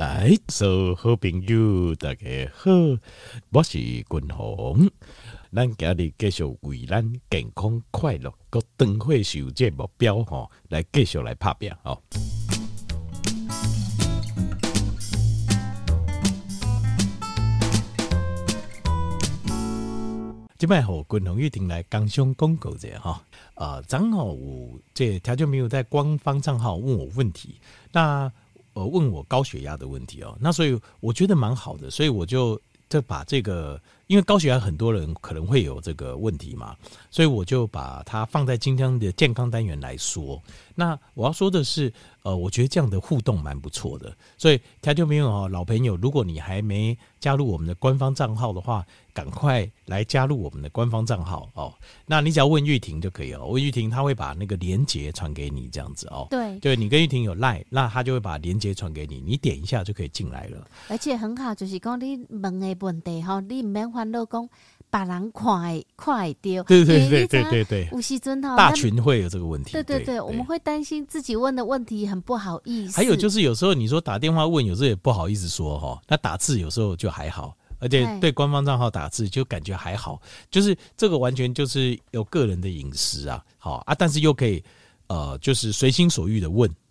来，所有好朋友大家好，我是君鸿，咱今日继续为咱健康快乐个灯会受这目标吼，来继续来拍拼哦。今摆好君鸿一定来刚上广告者哈，呃，正好有这条就没有在官方账号问我问题，那。问我高血压的问题哦，那所以我觉得蛮好的，所以我就就把这个，因为高血压很多人可能会有这个问题嘛，所以我就把它放在今天的健康单元来说。那我要说的是，呃，我觉得这样的互动蛮不错的，所以台球朋友哦，老朋友，如果你还没加入我们的官方账号的话，赶快来加入我们的官方账号哦。那你只要问玉婷就可以了，问玉婷，她会把那个连接传给你，这样子哦。对，对你跟玉婷有赖，那她就会把连接传给你，你点一下就可以进来了。而且很好，就是讲你问的问题哈，你唔免烦恼讲。把人快快丢，对对对对对对，吴锡尊哈，大群会有这个问题，对对对，我们会担心自己问的问题很不好意思。还有就是有时候你说打电话问，有时候也不好意思说哈，那打字有时候就还好，而且对官方账号打字就感觉还好，就是这个完全就是有个人的隐私啊，好啊，但是又可以呃，就是随心所欲的问。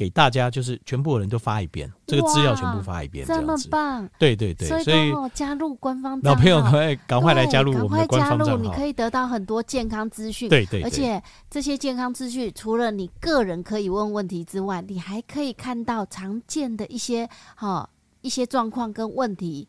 给大家就是全部的人都发一遍，这个资料全部发一遍，这么棒！对对对，所以加入官方老朋友赶快赶快来加入我们的官方账号，你可以得到很多健康资讯。对对，而且这些健康资讯除了你个人可以问问题之外，你还可以看到常见的一些哈一些状况跟问题。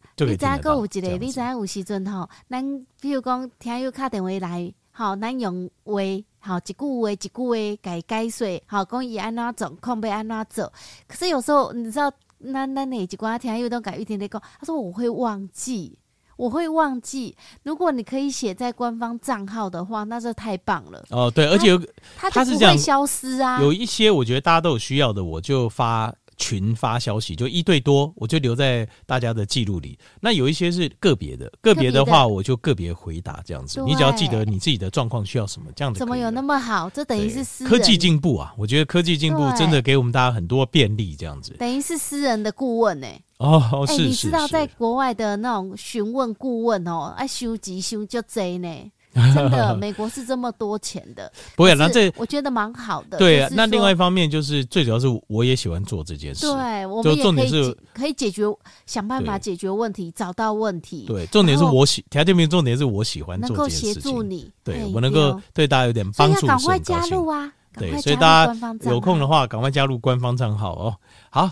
你知影阁有一个？你知影有时阵吼，咱比如讲听友打电话来，吼，咱用话，吼，一句话一句话改解说，吼，讲伊安怎做，控要安怎做。可是有时候你知道，咱咱哪一寡听友都改一点点讲，他说我会忘记，我会忘记。如果你可以写在官方账号的话，那就太棒了。哦，对，而且有他它就不会消失啊。有一些我觉得大家都有需要的，我就发。群发消息就一对多，我就留在大家的记录里。那有一些是个别的，个别的话我就个别回答这样子。你只要记得你自己的状况需要什么，这样子。怎么有那么好？这等于是私人科技进步啊！我觉得科技进步真的给我们大家很多便利，这样子。等于是私人的顾问呢、欸？哦，是、欸、你知道在国外的那种询问顾问哦，爱收集收就贼呢。真的，美国是这么多钱的，不会。那这我觉得蛮好的。对啊，那另外一方面就是最主要是我也喜欢做这件事。对，我们也可以可以解决，想办法解决问题，找到问题。对，重点是我喜，条件名重点是我喜欢做这件事情。能够协助你，对我能够对大家有点帮助，赶快加入啊！对，所以大家有空的话，赶快加入官方账号哦。好。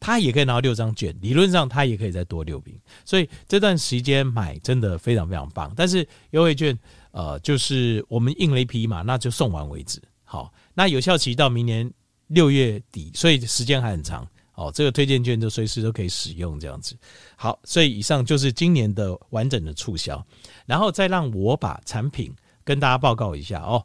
他也可以拿到六张券。理论上他也可以再多六瓶，所以这段时间买真的非常非常棒。但是优惠券，呃，就是我们印了一批嘛，那就送完为止。好。那有效期到明年六月底，所以时间还很长哦。这个推荐券就随时都可以使用，这样子。好，所以以上就是今年的完整的促销，然后再让我把产品跟大家报告一下哦。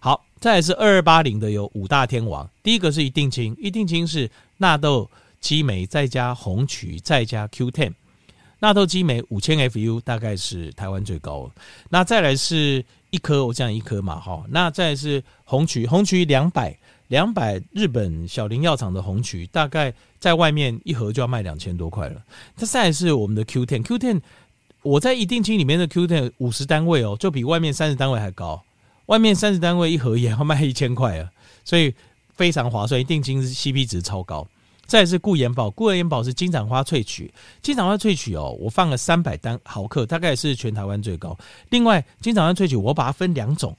好，再来是二二八零的有五大天王，第一个是一定清，一定清是纳豆激酶再加红曲再加 Q10，纳豆激酶五千 FU 大概是台湾最高。那再来是一颗，我讲一颗嘛哈。那再来是红曲，红曲两百。两百日本小林药厂的红曲，大概在外面一盒就要卖两千多块了。它再来是我们的 Q ten，Q ten，我在一定清里面的 Q ten 五十单位哦，就比外面三十单位还高。外面三十单位一盒也要卖一千块啊，所以非常划算。一定清 CP 值超高。再是顾眼宝，顾眼宝是金盏花萃取，金盏花萃取哦，我放了三百单毫克，大概是全台湾最高。另外，金盏花萃取我把它分两种，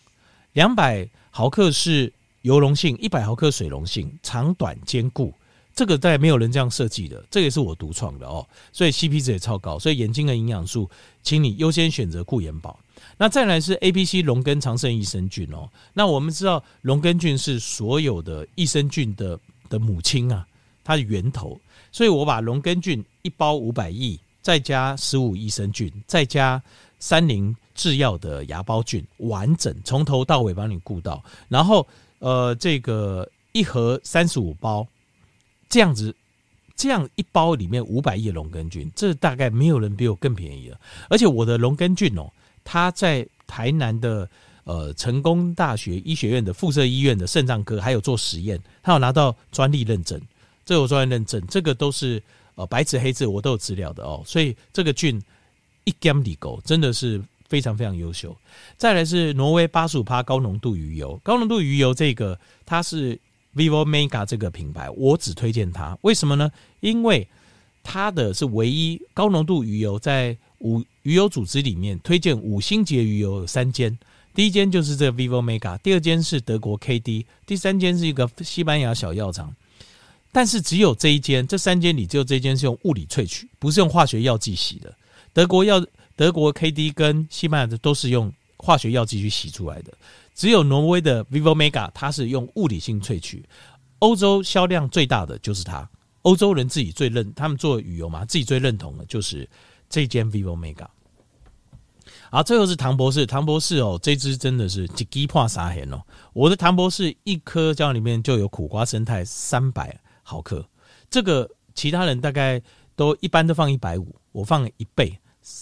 两百毫克是。油溶性一百毫克水溶性，长短兼顾，这个在没有人这样设计的，这也是我独创的哦，所以 CP 值也超高，所以眼睛的营养素，请你优先选择顾眼宝。那再来是 A、B、C 龙根长胜益生菌哦，那我们知道龙根菌是所有的益生菌的的母亲啊，它的源头，所以我把龙根菌一包五百亿，再加十五益生菌，再加三菱制药的芽孢菌，完整从头到尾帮你顾到，然后。呃，这个一盒三十五包，这样子，这样一包里面五百亿龙根菌，这大概没有人比我更便宜了。而且我的龙根菌哦，他在台南的呃成功大学医学院的附设医院的肾脏科还有做实验，他有拿到专利认证，这有专利认证，这个都是呃白纸黑字我都有资料的哦。所以这个菌一 gam 里狗真的是。非常非常优秀，再来是挪威八十五趴高浓度鱼油，高浓度鱼油这个它是 Vivo Mega 这个品牌，我只推荐它，为什么呢？因为它的是唯一高浓度鱼油，在五鱼油组织里面推荐五星级的鱼油有三间，第一间就是这个 Vivo Mega，第二间是德国 KD，第三间是一个西班牙小药厂，但是只有这一间，这三间里只有这一间是用物理萃取，不是用化学药剂洗的，德国药。德国 KD 跟西班牙的都是用化学药剂去洗出来的，只有挪威的 Vivo Mega 它是用物理性萃取。欧洲销量最大的就是它，欧洲人自己最认，他们做鱼油嘛，自己最认同的就是这间 Vivo Mega。好，最后是唐博士，唐博士哦，这支真的是一支破三千哦。我的唐博士一颗胶里面就有苦瓜生态三百毫克，这个其他人大概都一般都放一百五，我放了一倍。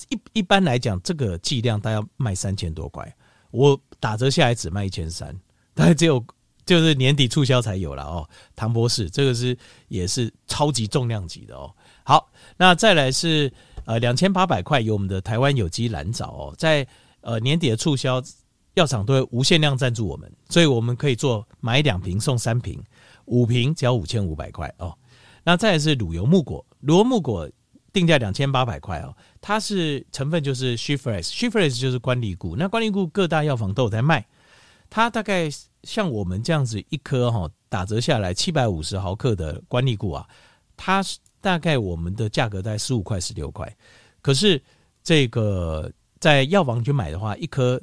一一般来讲，这个剂量大概卖三千多块，我打折下来只卖一千三，大概只有就是年底促销才有了哦。唐博士这个是也是超级重量级的哦。好，那再来是呃两千八百块有我们的台湾有机蓝藻哦，在呃年底的促销，药厂都会无限量赞助我们，所以我们可以做买两瓶送三瓶，五瓶只要五千五百块哦。那再是乳油木果，乳油木果定价两千八百块哦，它是成分就是 She-Fresh，She-Fresh 就是关荔菇，那关荔菇各大药房都有在卖，它大概像我们这样子一颗哈，打折下来七百五十毫克的关荔菇啊，它是大概我们的价格在十五块十六块，可是这个在药房去买的话，一颗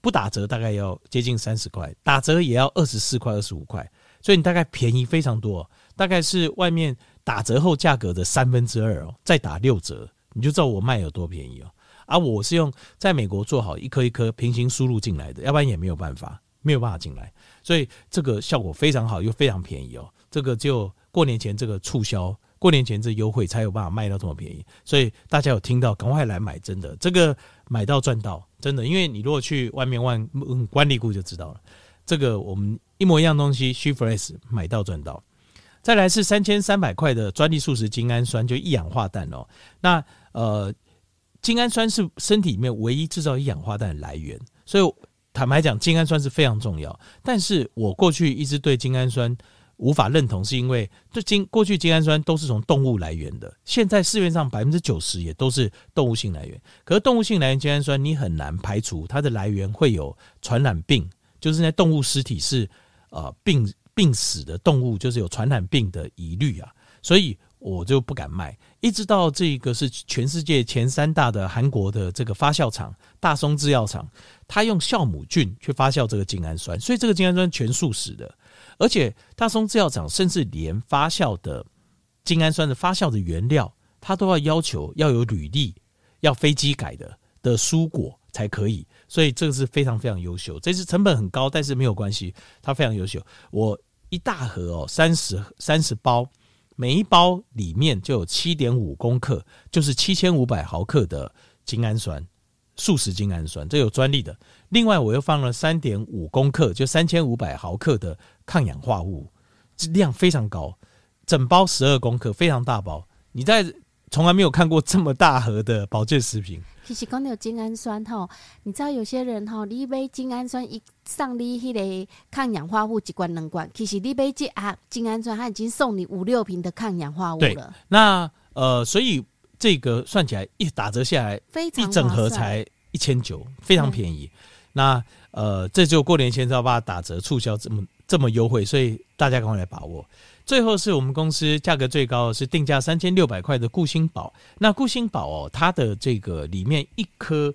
不打折大概要接近三十块，打折也要二十四块二十五块，所以你大概便宜非常多。大概是外面打折后价格的三分之二哦，再打六折，你就知道我卖有多便宜哦。而我是用在美国做好一颗一颗平行输入进来的，要不然也没有办法，没有办法进来。所以这个效果非常好，又非常便宜哦。这个就过年前这个促销，过年前这优惠才有办法卖到这么便宜。所以大家有听到，赶快来买，真的这个买到赚到，真的。因为你如果去外面问关荔菇就知道了，这个我们一模一样东西，She-Fresh 买到赚到。再来是三千三百块的专利素食精氨酸，就一氧化氮哦。那呃，精氨酸是身体里面唯一制造一氧化氮的来源，所以坦白讲，精氨酸是非常重要。但是我过去一直对精氨酸无法认同，是因为这精过去精氨酸都是从动物来源的，现在市面上百分之九十也都是动物性来源。可是动物性来源精氨酸，你很难排除它的来源会有传染病，就是那动物尸体是呃病。病死的动物就是有传染病的疑虑啊，所以我就不敢卖。一直到这个是全世界前三大的韩国的这个发酵厂大松制药厂，他用酵母菌去发酵这个精氨酸，所以这个精氨酸全素食的。而且大松制药厂甚至连发酵的精氨酸的发酵的原料，他都要要求要有履历，要非机改的的蔬果才可以。所以这个是非常非常优秀。这次成本很高，但是没有关系，它非常优秀。我。一大盒哦，三十三十包，每一包里面就有七点五公克，就是七千五百毫克的精氨酸，素食精氨酸，这有专利的。另外，我又放了三点五公克，就三千五百毫克的抗氧化物，量非常高，整包十二公克，非常大包。你在从来没有看过这么大盒的保健食品。其实讲到精氨酸吼，你知道有些人哈，你杯精氨酸一上你迄个抗氧化物一罐两罐，其实你杯这啊精氨酸，它已经送你五六瓶的抗氧化物了。那呃，所以这个算起来一打折下来，非常一整盒才一千九，非常便宜。那呃，这就过年前要把它打折促销这么这么优惠，所以大家赶快来把握。最后是我们公司价格最高的是定价三千六百块的固心宝。那固心宝哦，它的这个里面一颗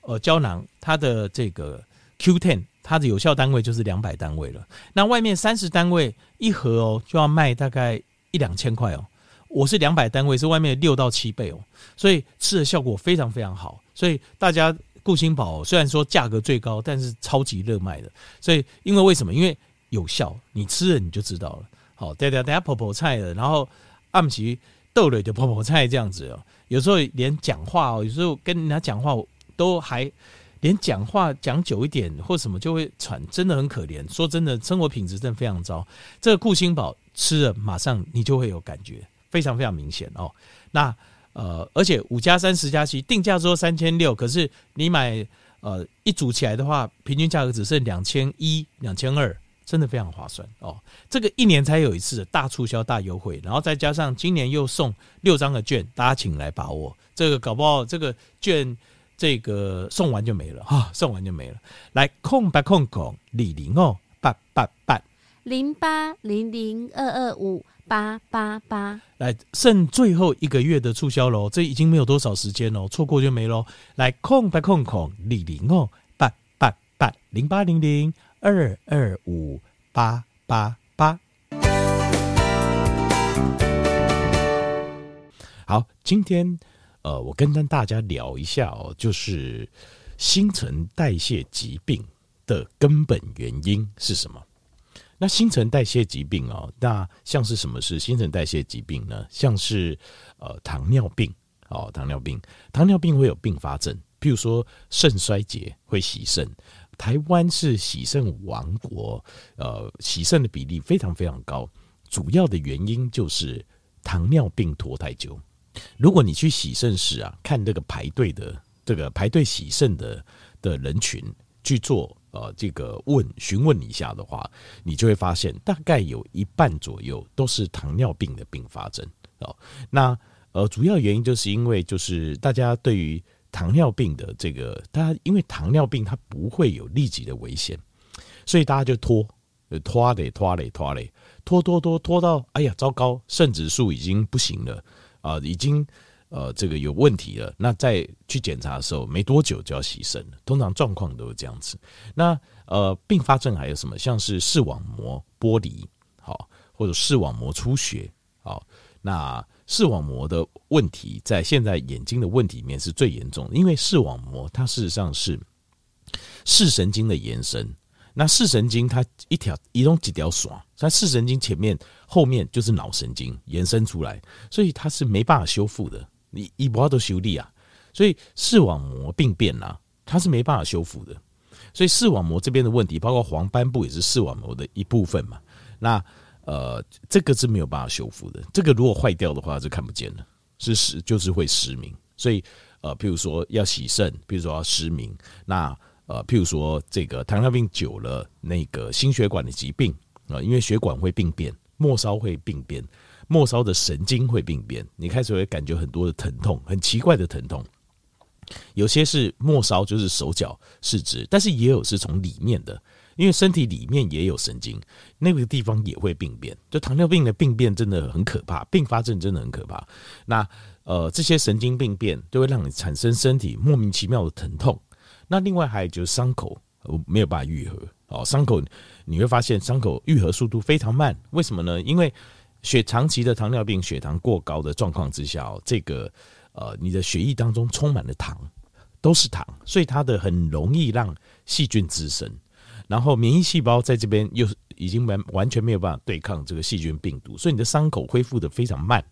呃胶囊，它的这个 Q10，它的有效单位就是两百单位了。那外面三十单位一盒哦，就要卖大概一两千块哦。我是两百单位，是外面的六到七倍哦，所以吃的效果非常非常好。所以大家固心宝虽然说价格最高，但是超级热卖的。所以因为为什么？因为有效，你吃了你就知道了。好，对对，等下婆婆菜的，然后暗时豆类的婆婆菜这样子哦。有时候连讲话哦，有时候跟人家讲话都还连讲话讲久一点或什么就会喘，真的很可怜。说真的，生活品质真的非常糟。这个固心宝吃了，马上你就会有感觉，非常非常明显哦。那呃，而且五加三十加七定价说三千六，可是你买呃一组起来的话，平均价格只剩两千一、两千二。真的非常划算哦！这个一年才有一次的大促销、大优惠，然后再加上今年又送六张的券，大家请来把握。这个搞不好这个券这个送完就没了哈，送完就没了。来空白空空李零哦，八八八零八零零二二五八八八。来剩最后一个月的促销喽，这已经没有多少时间喽，错过就没喽。来空白空空李零哦，八八八零八零零。二二五八八八，好，今天呃，我跟跟大家聊一下哦，就是新陈代谢疾病的根本原因是什么？那新陈代谢疾病哦，那像是什么是新陈代谢疾病呢？像是呃糖尿病哦，糖尿病，糖尿病会有并发症，譬如说肾衰竭会洗肾。台湾是洗肾王国，呃，洗肾的比例非常非常高，主要的原因就是糖尿病拖太久，如果你去洗肾室啊，看这个排队的这个排队洗肾的的人群去做呃这个问询问一下的话，你就会发现大概有一半左右都是糖尿病的并发症哦。那呃主要原因就是因为就是大家对于糖尿病的这个，大家因为糖尿病它不会有立即的危险，所以大家就拖。拖嘞拖嘞拖嘞，拖拖拖拖到哎呀糟糕，肾指数已经不行了啊，已经呃这个有问题了。那再去检查的时候，没多久就要牺牲了。通常状况都是这样子。那呃并发症还有什么？像是视网膜剥离，好，或者视网膜出血，好。那视网膜的问题，在现在眼睛的问题里面是最严重的，因为视网膜它事实上是视神经的延伸。那视神经它一条移动几条爽，它视神经前面后面就是脑神经延伸出来，所以它是没办法修复的。你一不要都修理啊，所以视网膜病变啊，它是没办法修复的。所以视网膜这边的问题，包括黄斑部也是视网膜的一部分嘛。那呃，这个是没有办法修复的。这个如果坏掉的话，就看不见了，是失就是会失明。所以呃，譬如说要洗肾，譬如说要失明，那。呃，譬如说这个糖尿病久了，那个心血管的疾病啊，因为血管会病变，末梢会病变，末梢的神经会病变，你开始会感觉很多的疼痛，很奇怪的疼痛。有些是末梢，就是手脚四肢，但是也有是从里面的，因为身体里面也有神经，那个地方也会病变。就糖尿病的病变真的很可怕，并发症真的很可怕。那呃，这些神经病变都会让你产生身体莫名其妙的疼痛。那另外还有就是伤口我没有办法愈合哦，伤口你会发现伤口愈合速度非常慢，为什么呢？因为血长期的糖尿病血糖过高的状况之下，这个呃你的血液当中充满了糖，都是糖，所以它的很容易让细菌滋生，然后免疫细胞在这边又已经完完全没有办法对抗这个细菌病毒，所以你的伤口恢复得非常慢，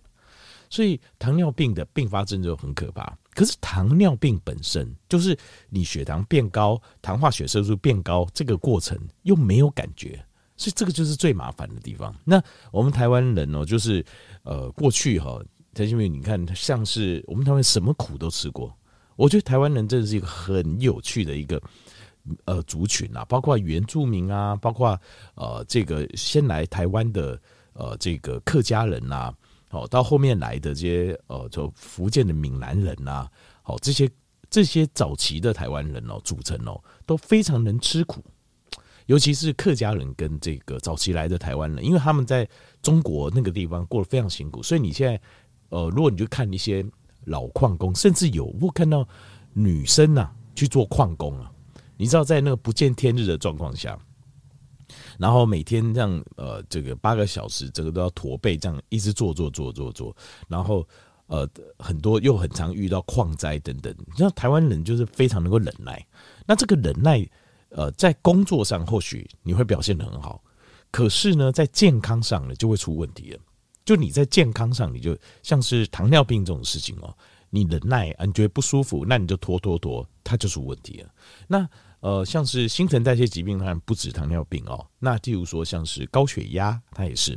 所以糖尿病的并发症就很可怕。可是糖尿病本身就是你血糖变高，糖化血色素变高，这个过程又没有感觉，所以这个就是最麻烦的地方。那我们台湾人哦，就是呃过去哈，陈新明，你看像是我们台湾什么苦都吃过。我觉得台湾人真的是一个很有趣的一个呃族群啊，包括原住民啊，包括呃这个先来台湾的呃这个客家人啊。哦，到后面来的这些呃，就福建的闽南人呐，好，这些这些早期的台湾人哦，组成哦，都非常能吃苦，尤其是客家人跟这个早期来的台湾人，因为他们在中国那个地方过得非常辛苦，所以你现在呃，如果你去看一些老矿工，甚至有我看到女生呐去做矿工啊，你知道在那个不见天日的状况下。然后每天这样，呃，这个八个小时，这个都要驼背，这样一直做做做做做。然后，呃，很多又很常遇到矿灾等等。你知道台湾人就是非常能够忍耐。那这个忍耐，呃，在工作上或许你会表现得很好，可是呢，在健康上呢就会出问题了。就你在健康上，你就像是糖尿病这种事情哦，你忍耐啊，你觉得不舒服，那你就拖拖拖，它就出问题了。那。呃，像是新陈代谢疾病，当然不止糖尿病哦。那例如说，像是高血压，它也是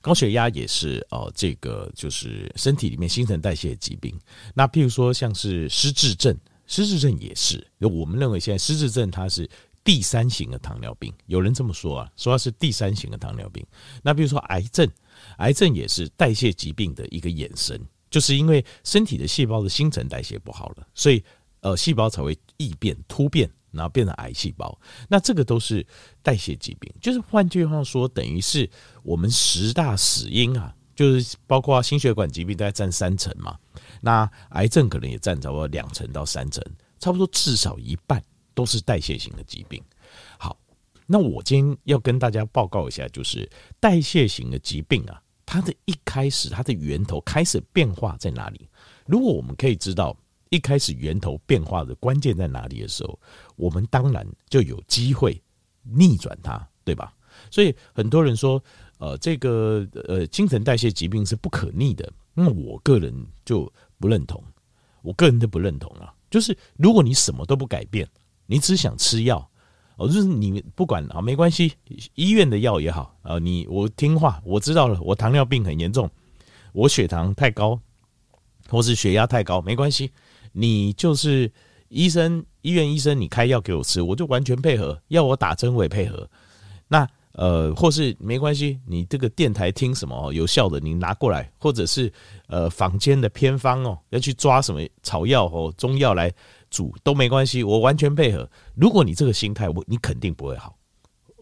高血压，也是哦。这个就是身体里面新陈代谢的疾病。那譬如说，像是失智症，失智症也是。我们认为现在失智症它是第三型的糖尿病，有人这么说啊，说它是第三型的糖尿病。那比如说癌症，癌症也是代谢疾病的一个衍生，就是因为身体的细胞的新陈代谢不好了，所以。呃，细胞才会异变、突变，然后变成癌细胞。那这个都是代谢疾病，就是换句话说，等于是我们十大死因啊，就是包括心血管疾病大概占三成嘛，那癌症可能也占差不多两成到三成，差不多至少一半都是代谢型的疾病。好，那我今天要跟大家报告一下，就是代谢型的疾病啊，它的一开始，它的源头开始变化在哪里？如果我们可以知道。一开始源头变化的关键在哪里的时候，我们当然就有机会逆转它，对吧？所以很多人说，呃，这个呃新陈代谢疾病是不可逆的，那我个人就不认同，我个人都不认同啊。就是如果你什么都不改变，你只想吃药，哦，就是你不管啊，没关系，医院的药也好啊，你我听话，我知道了，我糖尿病很严重，我血糖太高。或是血压太高，没关系，你就是医生医院医生，你开药给我吃，我就完全配合，要我打针我也配合。那呃，或是没关系，你这个电台听什么有效的，你拿过来，或者是呃坊间的偏方哦，要去抓什么草药哦、中药来煮都没关系，我完全配合。如果你这个心态，我你肯定不会好。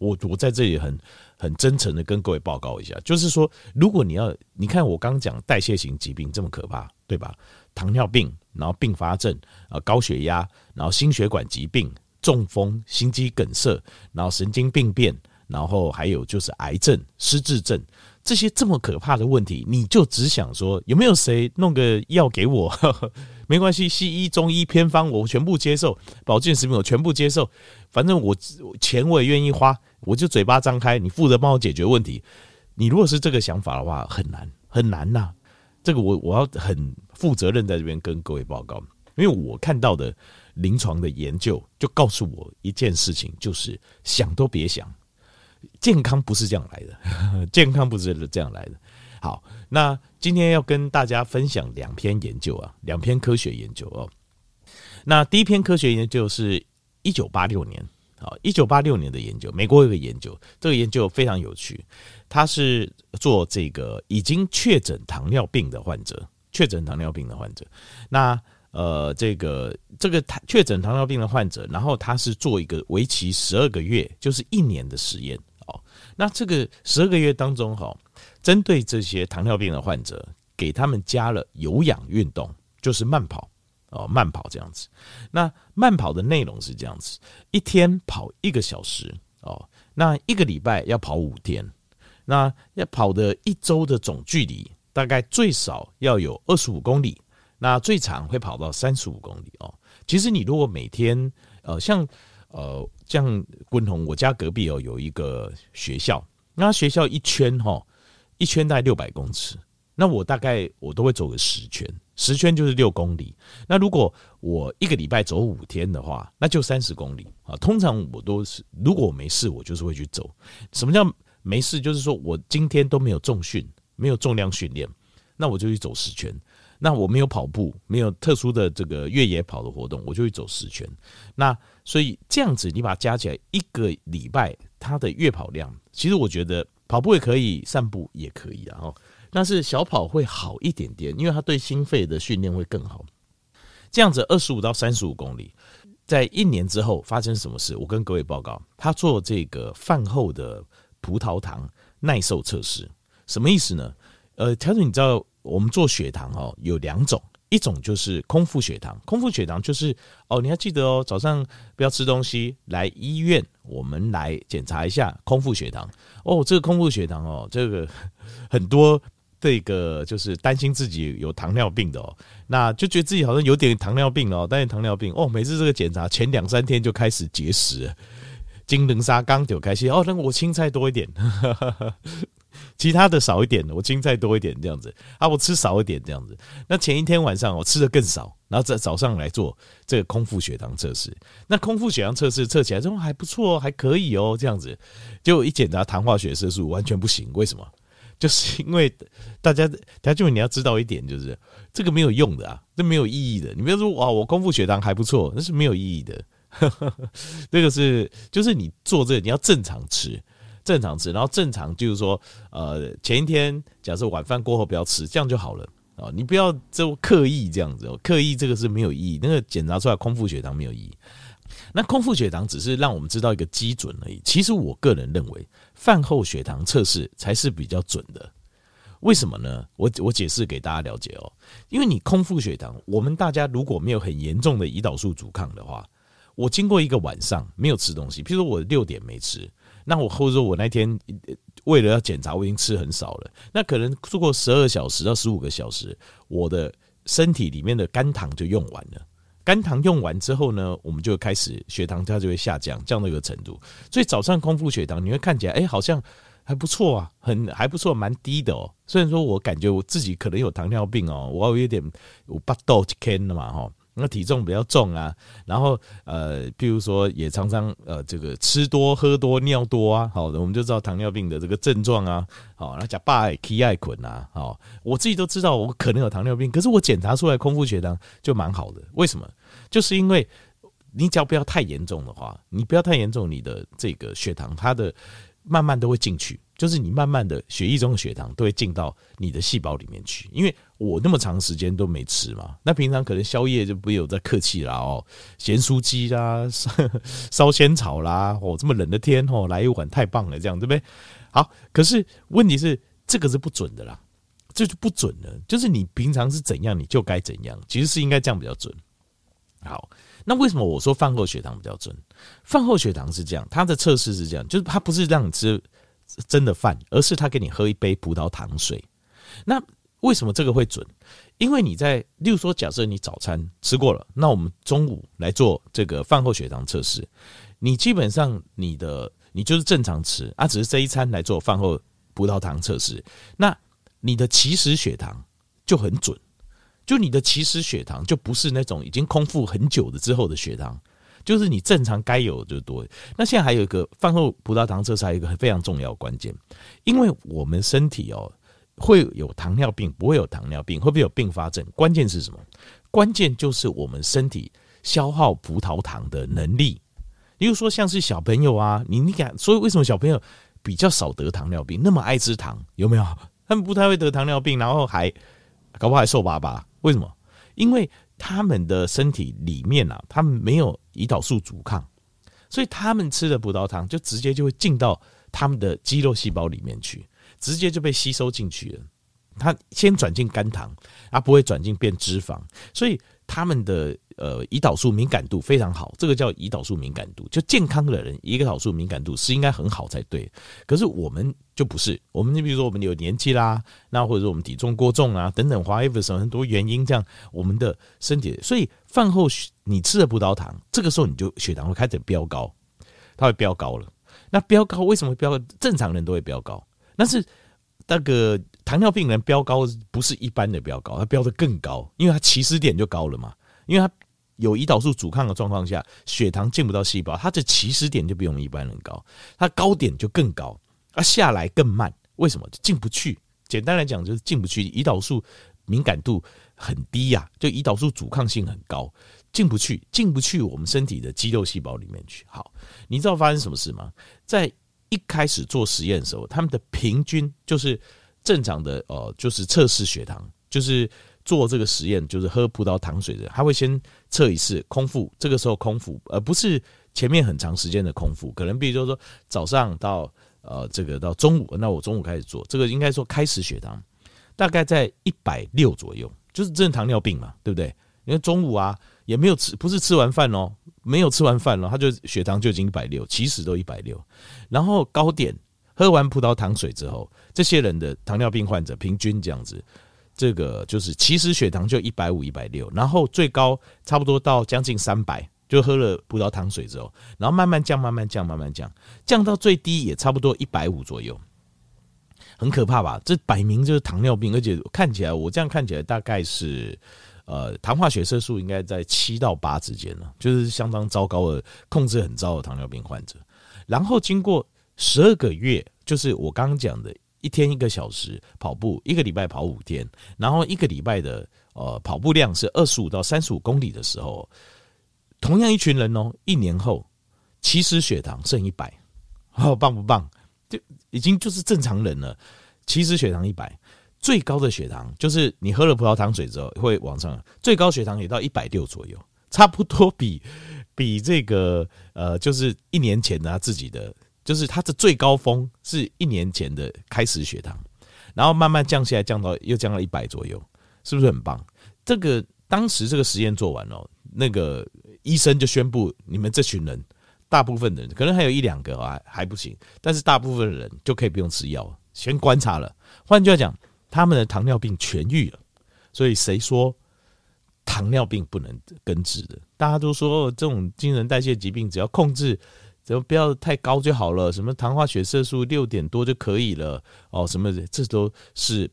我我在这里很很真诚的跟各位报告一下，就是说，如果你要你看我刚讲代谢型疾病这么可怕，对吧？糖尿病，然后并发症啊，高血压，然后心血管疾病、中风、心肌梗塞，然后神经病变，然后还有就是癌症、失智症。这些这么可怕的问题，你就只想说有没有谁弄个药给我？呵呵，没关系，西医、中医、偏方我全部接受，保健食品我全部接受，反正我钱我也愿意花，我就嘴巴张开，你负责帮我解决问题。你如果是这个想法的话，很难很难呐。这个我我要很负责任在这边跟各位报告，因为我看到的临床的研究就告诉我一件事情，就是想都别想。健康不是这样来的，健康不是这样来的。好，那今天要跟大家分享两篇研究啊，两篇科学研究哦。那第一篇科学研究是一九八六年，好，一九八六年的研究，美国有个研究，这个研究非常有趣，他是做这个已经确诊糖尿病的患者，确诊糖尿病的患者，那。呃，这个这个确诊糖尿病的患者，然后他是做一个为期十二个月，就是一年的实验哦。那这个十二个月当中，哈，针对这些糖尿病的患者，给他们加了有氧运动，就是慢跑哦，慢跑这样子。那慢跑的内容是这样子：一天跑一个小时哦，那一个礼拜要跑五天，那要跑的一周的总距离大概最少要有二十五公里。那最长会跑到三十五公里哦。其实你如果每天呃，像呃，像滚筒，我家隔壁哦有一个学校，那学校一圈哈，一圈大概六百公尺。那我大概我都会走个十圈，十圈就是六公里。那如果我一个礼拜走五天的话，那就三十公里啊。通常我都是，如果我没事，我就是会去走。什么叫没事？就是说我今天都没有重训，没有重量训练，那我就去走十圈。那我没有跑步，没有特殊的这个越野跑的活动，我就会走十圈。那所以这样子，你把它加起来，一个礼拜它的月跑量，其实我觉得跑步也可以，散步也可以啊。哦，但是小跑会好一点点，因为它对心肺的训练会更好。这样子二十五到三十五公里，在一年之后发生什么事？我跟各位报告，他做这个饭后的葡萄糖耐受测试，什么意思呢？呃，调整你知道。我们做血糖哦，有两种，一种就是空腹血糖，空腹血糖就是哦，你要记得哦，早上不要吃东西，来医院我们来检查一下空腹血糖哦。这个空腹血糖哦，这个很多这个就是担心自己有糖尿病的哦，那就觉得自己好像有点糖尿病哦，担心糖尿病哦，每次这个检查前两三天就开始节食，金能沙刚就开心哦，那我青菜多一点。其他的少一点，我青菜多一点这样子啊，我吃少一点这样子。那前一天晚上我吃的更少，然后在早上来做这个空腹血糖测试。那空腹血糖测试测起来之后还不错，还可以哦，这样子。结果一检查糖化血色素完全不行，为什么？就是因为大家，大家就你要知道一点，就是这个没有用的啊，这没有意义的。你不要说哇，我空腹血糖还不错，那是没有意义的。这个是就是你做这个你要正常吃。正常吃，然后正常就是说，呃，前一天假设晚饭过后不要吃，这样就好了啊。你不要就刻意这样子哦，刻意这个是没有意义。那个检查出来空腹血糖没有意义，那空腹血糖只是让我们知道一个基准而已。其实我个人认为，饭后血糖测试才是比较准的。为什么呢？我我解释给大家了解哦。因为你空腹血糖，我们大家如果没有很严重的胰岛素阻抗的话，我经过一个晚上没有吃东西，譬如说我六点没吃。那我或者说我那天为了要检查，我已经吃很少了。那可能做过十二小时到十五个小时，我的身体里面的肝糖就用完了。肝糖用完之后呢，我们就开始血糖它就会下降，降到一个程度。所以早上空腹血糖你会看起来，哎，好像还不错啊，很还不错，蛮低的哦。虽然说我感觉我自己可能有糖尿病哦，我有点我八度 K 的嘛哈。那体重比较重啊，然后呃，譬如说也常常呃这个吃多喝多尿多啊，好的，我们就知道糖尿病的这个症状啊，好，那讲爸爱 K 爱捆啊，好，我自己都知道我可能有糖尿病，可是我检查出来空腹血糖就蛮好的，为什么？就是因为你只要不要太严重的话，你不要太严重，你的这个血糖它的慢慢都会进去。就是你慢慢的血液中的血糖都会进到你的细胞里面去，因为我那么长时间都没吃嘛，那平常可能宵夜就不有在客气啦哦，咸酥鸡啦，烧仙草啦，哦这么冷的天哦，来一碗太棒了，这样对不对？好，可是问题是这个是不准的啦，这就不准了，就是你平常是怎样你就该怎样，其实是应该这样比较准。好，那为什么我说饭后血糖比较准？饭后血糖是这样，它的测试是这样，就是它不是让你吃。真的饭，而是他给你喝一杯葡萄糖水。那为什么这个会准？因为你在，例如说，假设你早餐吃过了，那我们中午来做这个饭后血糖测试。你基本上你的你就是正常吃啊，只是这一餐来做饭后葡萄糖测试。那你的起始血糖就很准，就你的起始血糖就不是那种已经空腹很久的之后的血糖。就是你正常该有的就多。那现在还有一个饭后葡萄糖测试，还有一个非常重要的关键，因为我们身体哦会有糖尿病，不会有糖尿病，会不会有并发症？关键是什么？关键就是我们身体消耗葡萄糖的能力。比如说像是小朋友啊，你你看，所以为什么小朋友比较少得糖尿病？那么爱吃糖，有没有？他们不太会得糖尿病，然后还搞不好还瘦巴巴？为什么？因为他们的身体里面啊，他们没有胰岛素阻抗，所以他们吃的葡萄糖就直接就会进到他们的肌肉细胞里面去，直接就被吸收进去了。它先转进肝糖，而不会转进变脂肪，所以他们的。呃，胰岛素敏感度非常好，这个叫胰岛素敏感度。就健康的人，胰岛素敏感度是应该很好才对。可是我们就不是，我们你比如说我们有年纪啦，那或者说我们体重过重啊等等，whatever 什么很多原因，这样我们的身体，所以饭后你吃了葡萄糖，这个时候你就血糖会开始飙高，它会飙高了。那飙高为什么飙？正常人都会飙高，但是那个糖尿病人飙高不是一般的飙高，它飙得更高，因为它起始点就高了嘛，因为它。有胰岛素阻抗的状况下，血糖进不到细胞，它的起始点就比我们一般人高，它高点就更高，而下来更慢。为什么？进不去。简单来讲，就是进不去。胰岛素敏感度很低呀、就胰岛素阻抗性很高，进不去，进不去我们身体的肌肉细胞里面去。好，你知道发生什么事吗？在一开始做实验的时候，他们的平均就是正常的，呃，就是测试血糖，就是。做这个实验就是喝葡萄糖水的，他会先测一次空腹，这个时候空腹，而不是前面很长时间的空腹。可能比如说早上到呃这个到中午，那我中午开始做这个，应该说开始血糖大概在一百六左右，就是真的糖尿病嘛，对不对？因为中午啊也没有吃，不是吃完饭哦，没有吃完饭哦，他就血糖就已经一百六，其实都一百六。然后高点喝完葡萄糖水之后，这些人的糖尿病患者平均这样子。这个就是其实血糖就一百五、一百六，然后最高差不多到将近三百，就喝了葡萄糖水之后，然后慢慢降、慢慢降、慢慢降，降到最低也差不多一百五左右，很可怕吧？这摆明就是糖尿病，而且看起来我这样看起来大概是呃，糖化血色素应该在七到八之间了，就是相当糟糕的控制很糟的糖尿病患者。然后经过十二个月，就是我刚刚讲的。一天一个小时跑步，一个礼拜跑五天，然后一个礼拜的呃跑步量是二十五到三十五公里的时候，同样一群人哦，一年后其实血糖剩一百，哦，棒不棒？就已经就是正常人了。其实血糖一百，最高的血糖就是你喝了葡萄糖水之后会往上，最高血糖也到一百六左右，差不多比比这个呃就是一年前他自己的。就是它的最高峰是一年前的开始血糖，然后慢慢降下来，降到又降到一百左右，是不是很棒？这个当时这个实验做完了，那个医生就宣布，你们这群人大部分人可能还有一两个还还不行，但是大部分人就可以不用吃药，先观察了。换句话讲，他们的糖尿病痊愈了。所以谁说糖尿病不能根治的？大家都说这种精神代谢疾病只要控制。只要不要太高就好了，什么糖化血色素六点多就可以了哦，什么这都是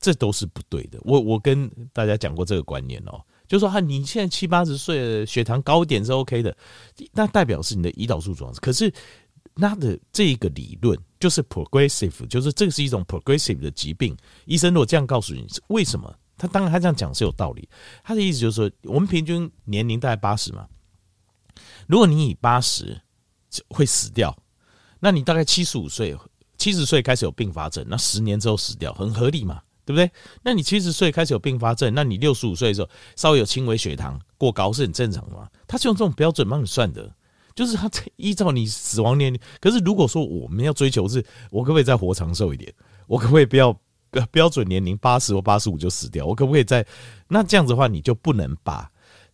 这都是不对的。我我跟大家讲过这个观念哦，就说哈，你现在七八十岁，血糖高一点是 OK 的，那代表是你的胰岛素状况。可是那的这个理论就是 progressive，就是这个是一种 progressive 的疾病。医生如果这样告诉你，为什么？他当然他这样讲是有道理。他的意思就是说，我们平均年龄大概八十嘛，如果你以八十会死掉，那你大概七十五岁、七十岁开始有并发症，那十年之后死掉，很合理嘛？对不对？那你七十岁开始有并发症，那你六十五岁的时候稍微有轻微血糖过高是很正常的嘛？他是用这种标准帮你算的，就是他依照你死亡年龄。可是如果说我们要追求是，我可不可以再活长寿一点？我可不可以不要标准年龄八十或八十五就死掉？我可不可以再？那这样子的话，你就不能把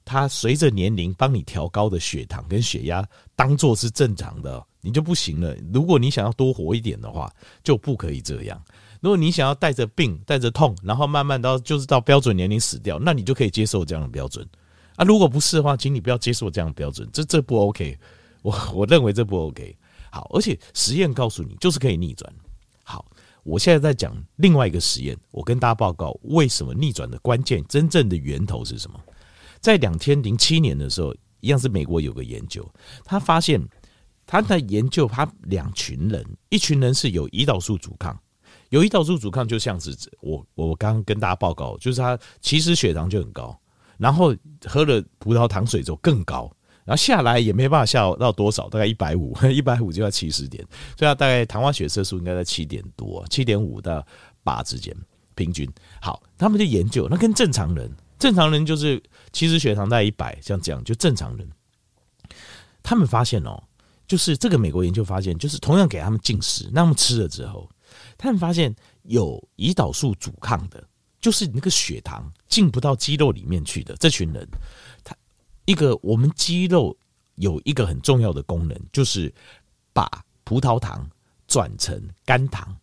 它随着年龄帮你调高的血糖跟血压当做是正常的，你就不行了。如果你想要多活一点的话，就不可以这样。如果你想要带着病、带着痛，然后慢慢到就是到标准年龄死掉，那你就可以接受这样的标准啊。如果不是的话，请你不要接受这样的标准，这这不 OK。我我认为这不 OK。好，而且实验告诉你就是可以逆转。好，我现在在讲另外一个实验，我跟大家报告为什么逆转的关键、真正的源头是什么？在两千零七年的时候，一样是美国有个研究，他发现他在研究他两群人，一群人是有胰岛素阻抗。有胰岛素阻抗就像是我我刚刚跟大家报告，就是他其实血糖就很高，然后喝了葡萄糖水之后更高，然后下来也没办法下到多少，大概一百五，一百五就要七十点，所以他大概糖化血色素应该在七点多，七点五到八之间平均。好，他们就研究，那跟正常人，正常人就是其实血糖在一百，像这样就正常人，他们发现哦，就是这个美国研究发现，就是同样给他们进食，那么吃了之后。他们发现有胰岛素阻抗的，就是那个血糖进不到肌肉里面去的这群人，他一个我们肌肉有一个很重要的功能，就是把葡萄糖转成肝糖。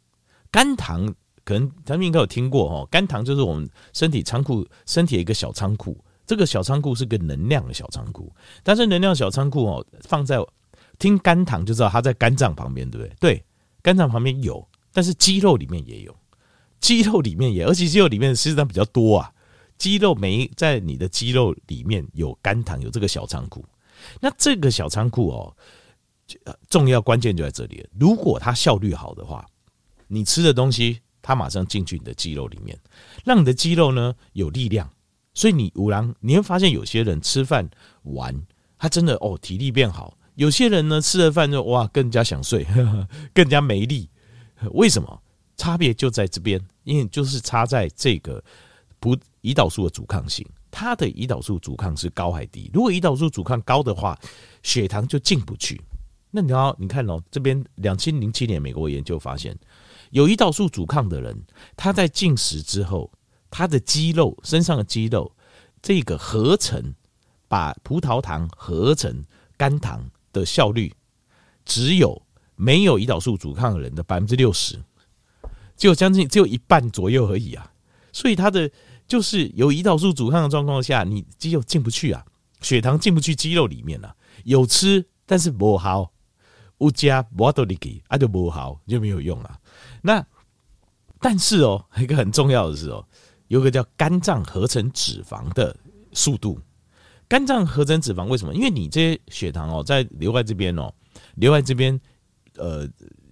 肝糖可能咱们应该有听过哦，肝糖就是我们身体仓库身体的一个小仓库，这个小仓库是个能量的小仓库，但是能量小仓库哦，放在听肝糖就知道它在肝脏旁边，对不对？对，肝脏旁边有。但是肌肉里面也有，肌肉里面也，而且肌肉里面实际上比较多啊。肌肉没在你的肌肉里面有肝糖，有这个小仓库。那这个小仓库哦，重要关键就在这里。如果它效率好的话，你吃的东西它马上进去你的肌肉里面，让你的肌肉呢有力量。所以你五郎你会发现有些人吃饭完，他真的哦体力变好；有些人呢吃了饭就哇更加想睡，呵 呵更加没力。为什么差别就在这边？因为就是差在这个不胰岛素的阻抗性，它的胰岛素阻抗是高还低？如果胰岛素阻抗高的话，血糖就进不去。那你要你看哦，这边两千零七年美国研究发现，有胰岛素阻抗的人，他在进食之后，他的肌肉身上的肌肉这个合成把葡萄糖合成肝糖的效率只有。没有胰岛素阻抗的人的百分之六十，只有将近只有一半左右而已啊！所以他的就是有胰岛素阻抗的状况下，你肌肉进不去啊，血糖进不去肌肉里面了、啊。有吃但是不好，物加不多力给，啊就不好就没有用啊。那但是哦，一个很重要的是哦，有个叫肝脏合成脂肪的速度。肝脏合成脂肪为什么？因为你这些血糖哦，在留在这边哦，留在这边。呃，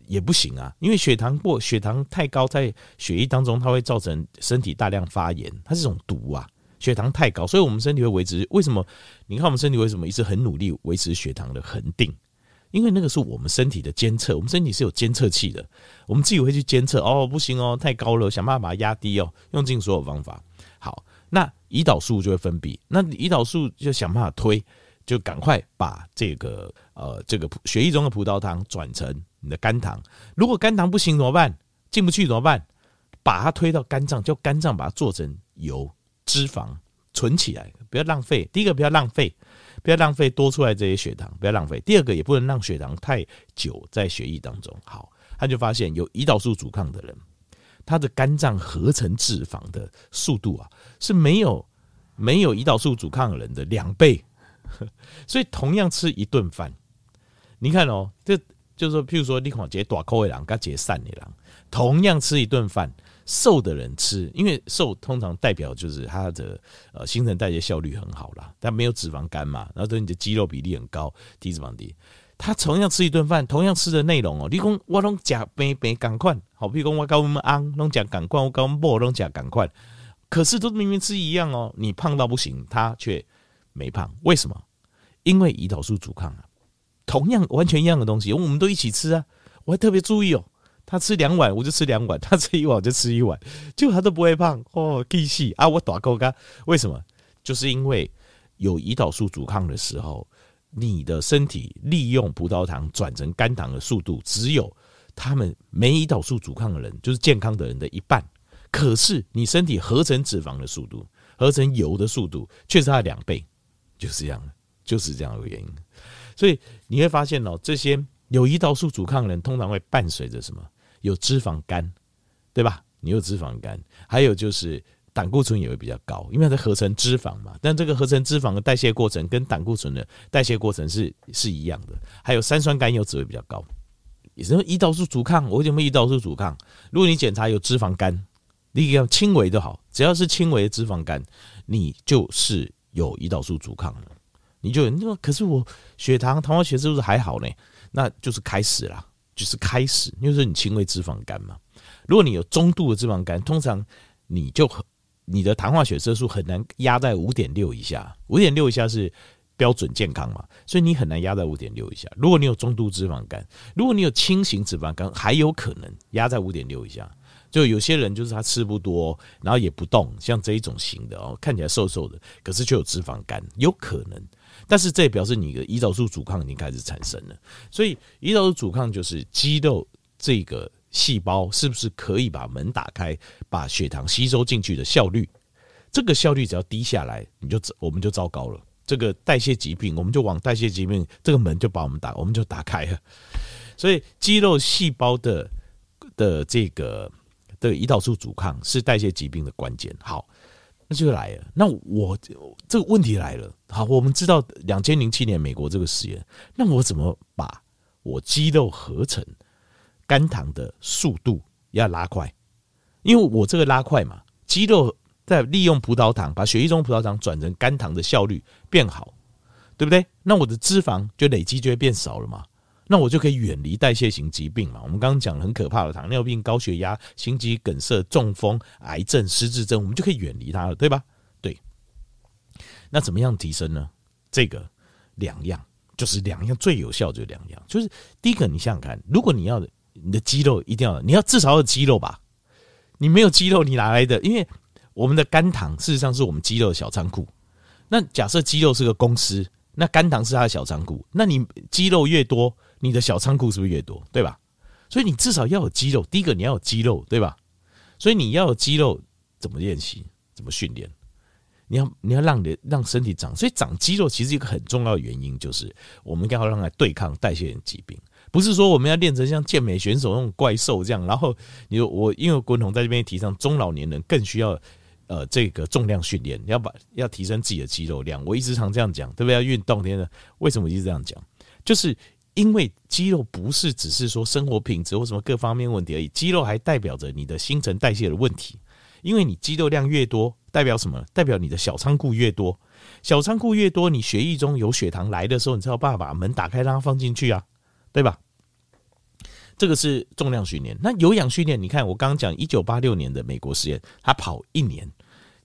也不行啊，因为血糖过，血糖太高，在血液当中，它会造成身体大量发炎，它是种毒啊。血糖太高，所以我们身体会维持。为什么？你看我们身体为什么一直很努力维持血糖的恒定？因为那个是我们身体的监测，我们身体是有监测器的，我们自己会去监测。哦，不行哦，太高了，想办法把它压低哦，用尽所有方法。好，那胰岛素就会分泌，那胰岛素就想办法推。就赶快把这个呃这个血液中的葡萄糖转成你的肝糖。如果肝糖不行怎么办？进不去怎么办？把它推到肝脏，叫肝脏把它做成油脂肪存起来，不要浪费。第一个不要浪费，不要浪费多出来这些血糖，不要浪费。第二个也不能让血糖太久在血液当中。好，他就发现有胰岛素阻抗的人，他的肝脏合成脂肪的速度啊是没有没有胰岛素阻抗的人的两倍。所以同样吃一顿饭，你看哦，这就是说，譬如说你看这大口的人跟这散的人，同样吃一顿饭，瘦的人吃，因为瘦通常代表就是他的呃新陈代谢效率很好啦，但没有脂肪肝嘛，然后对你的肌肉比例很高，低脂肪低。他同样吃一顿饭，同样吃的内容哦，你讲我拢食平平共款，好比讲我跟我们昂拢食赶快，我跟我们某拢食赶快，可是都明明吃一样哦，你胖到不行，他却没胖，为什么？因为胰岛素阻抗啊，同样完全一样的东西，我们都一起吃啊，我还特别注意哦。他吃两碗，我就吃两碗；他吃一碗，我就吃一碗，结果他都不会胖哦，继续啊！我大口干，为什么？就是因为有胰岛素阻抗的时候，你的身体利用葡萄糖转成肝糖的速度，只有他们没胰岛素阻抗的人，就是健康的人的一半。可是你身体合成脂肪的速度、合成油的速度，却是它的两倍，就是这样，就是这样的原因。所以你会发现哦，这些有胰岛素阻抗的人，通常会伴随着什么？有脂肪肝，对吧？你有脂肪肝，还有就是胆固醇也会比较高，因为它合成脂肪嘛。但这个合成脂肪的代谢过程跟胆固醇的代谢过程是是一样的。还有三酸甘油酯会比较高。也是胰岛素阻抗，我为什么胰岛素阻抗？如果你检查有脂肪肝，你要轻微的好，只要是轻微的脂肪肝，你就是有胰岛素阻抗了。你就你说，可是我血糖、糖化血是不是还好呢？那就是开始了。就是开始，因为是你轻微脂肪肝嘛。如果你有中度的脂肪肝，通常你就你的糖化血色素很难压在五点六以下，五点六以下是标准健康嘛，所以你很难压在五点六以下。如果你有中度脂肪肝，如果你有轻型脂肪肝，还有可能压在五点六以下。就有些人就是他吃不多，然后也不动，像这一种型的哦，看起来瘦瘦的，可是却有脂肪肝，有可能。但是这也表示你的胰岛素阻抗已经开始产生了，所以胰岛素阻抗就是肌肉这个细胞是不是可以把门打开，把血糖吸收进去的效率，这个效率只要低下来，你就我们就糟糕了。这个代谢疾病，我们就往代谢疾病这个门就把我们打，我们就打开了。所以肌肉细胞的的这个的胰岛素阻抗是代谢疾病的关键。好。就来了，那我这个问题来了。好，我们知道两千零七年美国这个实验，那我怎么把我肌肉合成肝糖的速度要拉快？因为我这个拉快嘛，肌肉在利用葡萄糖把血液中葡萄糖转成肝糖的效率变好，对不对？那我的脂肪就累积就会变少了嘛。那我就可以远离代谢型疾病嘛？我们刚刚讲很可怕的糖尿病、高血压、心肌梗塞、中风、癌症、失智症，我们就可以远离它了，对吧？对。那怎么样提升呢？这个两样，就是两样最有效，就两样。就是第一个，你想想看，如果你要你的肌肉一定要，你要至少要肌肉吧？你没有肌肉，你哪来的？因为我们的肝糖事实上是我们肌肉的小仓库。那假设肌肉是个公司，那肝糖是它的小仓库，那你肌肉越多。你的小仓库是不是越多，对吧？所以你至少要有肌肉。第一个你要有肌肉，对吧？所以你要有肌肉，怎么练习？怎么训练？你要你要让你让身体长。所以长肌肉其实一个很重要的原因就是，我们应该要让它对抗代谢性疾病。不是说我们要练成像健美选手那种怪兽这样。然后你说我因为滚筒在这边提倡，中老年人更需要呃这个重量训练，要把要提升自己的肌肉量。我一直常这样讲，对不对？要运动，天的为什么我一直这样讲？就是。因为肌肉不是只是说生活品质或什么各方面问题而已，肌肉还代表着你的新陈代谢的问题。因为你肌肉量越多，代表什么？代表你的小仓库越多。小仓库越多，你血液中有血糖来的时候，你才有办法把门打开，让它放进去啊，对吧？这个是重量训练。那有氧训练，你看我刚刚讲一九八六年的美国实验，他跑一年，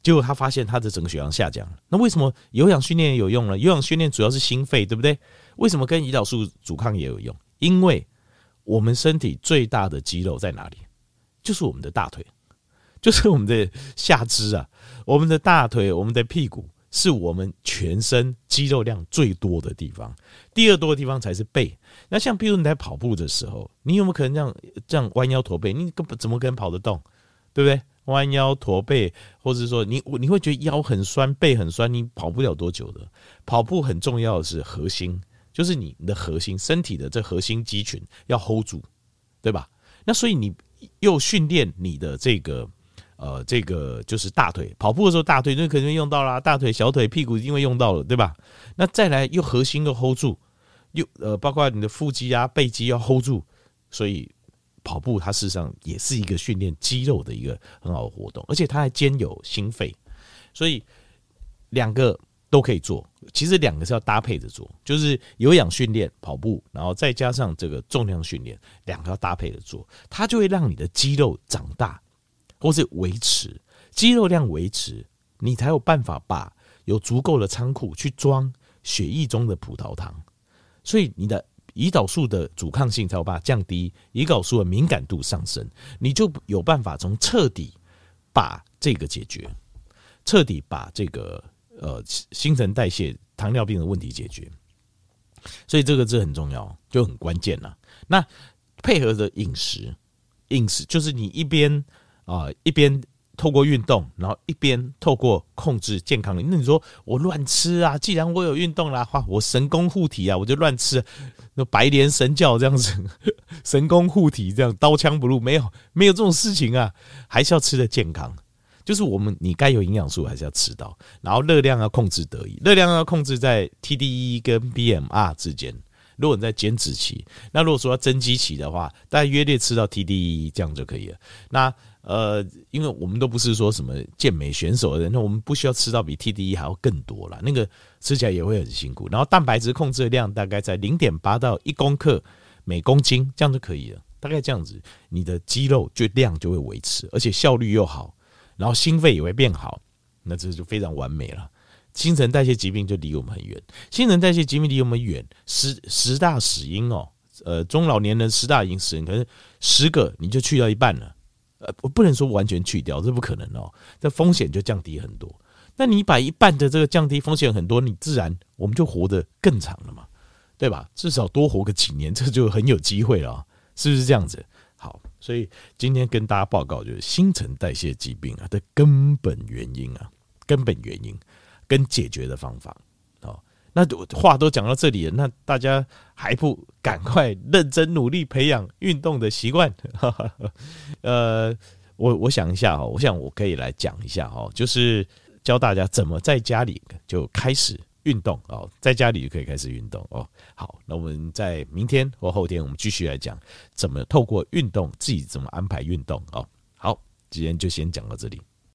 结果他发现他的整个血糖下降。那为什么有氧训练有用呢？有氧训练主要是心肺，对不对？为什么跟胰岛素阻抗也有用？因为我们身体最大的肌肉在哪里？就是我们的大腿，就是我们的下肢啊。我们的大腿、我们的屁股是我们全身肌肉量最多的地方。第二多的地方才是背。那像比如你在跑步的时候，你有没有可能这样这样弯腰驼背？你根本怎么可能跑得动？对不对？弯腰驼背，或者说你你会觉得腰很酸、背很酸，你跑不了多久的。跑步很重要的是核心。就是你的核心身体的这核心肌群要 hold 住，对吧？那所以你又训练你的这个呃这个就是大腿，跑步的时候大腿那肯定用到啦，大腿、小腿、屁股因为用到了，对吧？那再来又核心又 hold 住，又呃包括你的腹肌啊、背肌要 hold 住，所以跑步它事实上也是一个训练肌肉的一个很好的活动，而且它还兼有心肺，所以两个都可以做。其实两个是要搭配着做，就是有氧训练跑步，然后再加上这个重量训练，两个要搭配着做，它就会让你的肌肉长大，或是维持肌肉量维持，你才有办法把有足够的仓库去装血液中的葡萄糖，所以你的。胰岛素的阻抗性才有办法降低，胰岛素的敏感度上升，你就有办法从彻底把这个解决，彻底把这个呃新陈代谢糖尿病的问题解决。所以这个字很重要，就很关键了。那配合着饮食，饮食就是你一边啊、一边。透过运动，然后一边透过控制健康，那你说我乱吃啊？既然我有运动啦，哇，我神功护体啊，我就乱吃，那白莲神教这样子，神功护体这样刀枪不入，没有没有这种事情啊，还是要吃的健康，就是我们你该有营养素还是要吃到，然后热量要控制得宜，热量要控制在 TDE 跟 BMR 之间。如果你在减脂期，那如果说要增肌期的话，大概约略吃到 TDE 这样就可以了。那呃，因为我们都不是说什么健美选手的人，那我们不需要吃到比 TDE 还要更多了，那个吃起来也会很辛苦。然后蛋白质控制的量大概在零点八到一公克每公斤，这样就可以了。大概这样子，你的肌肉就量就会维持，而且效率又好，然后心肺也会变好，那这就非常完美了。新陈代谢疾病就离我们很远，新陈代谢疾病离我们远，十十大死因哦，呃，中老年人十大因死因，可能十个你就去掉一半了。呃，我不能说完全去掉，这不可能哦。这风险就降低很多。那你把一半的这个降低风险很多，你自然我们就活得更长了嘛，对吧？至少多活个几年，这就很有机会了，是不是这样子？好，所以今天跟大家报告就是新陈代谢疾病啊的根本原因啊，根本原因跟解决的方法。哦那话都讲到这里了，那大家还不赶快认真努力培养运动的习惯？呃，我我想一下哈，我想我可以来讲一下哈，就是教大家怎么在家里就开始运动哦，在家里就可以开始运动哦。好，那我们在明天或后天，我们继续来讲怎么透过运动自己怎么安排运动哦。好，今天就先讲到这里。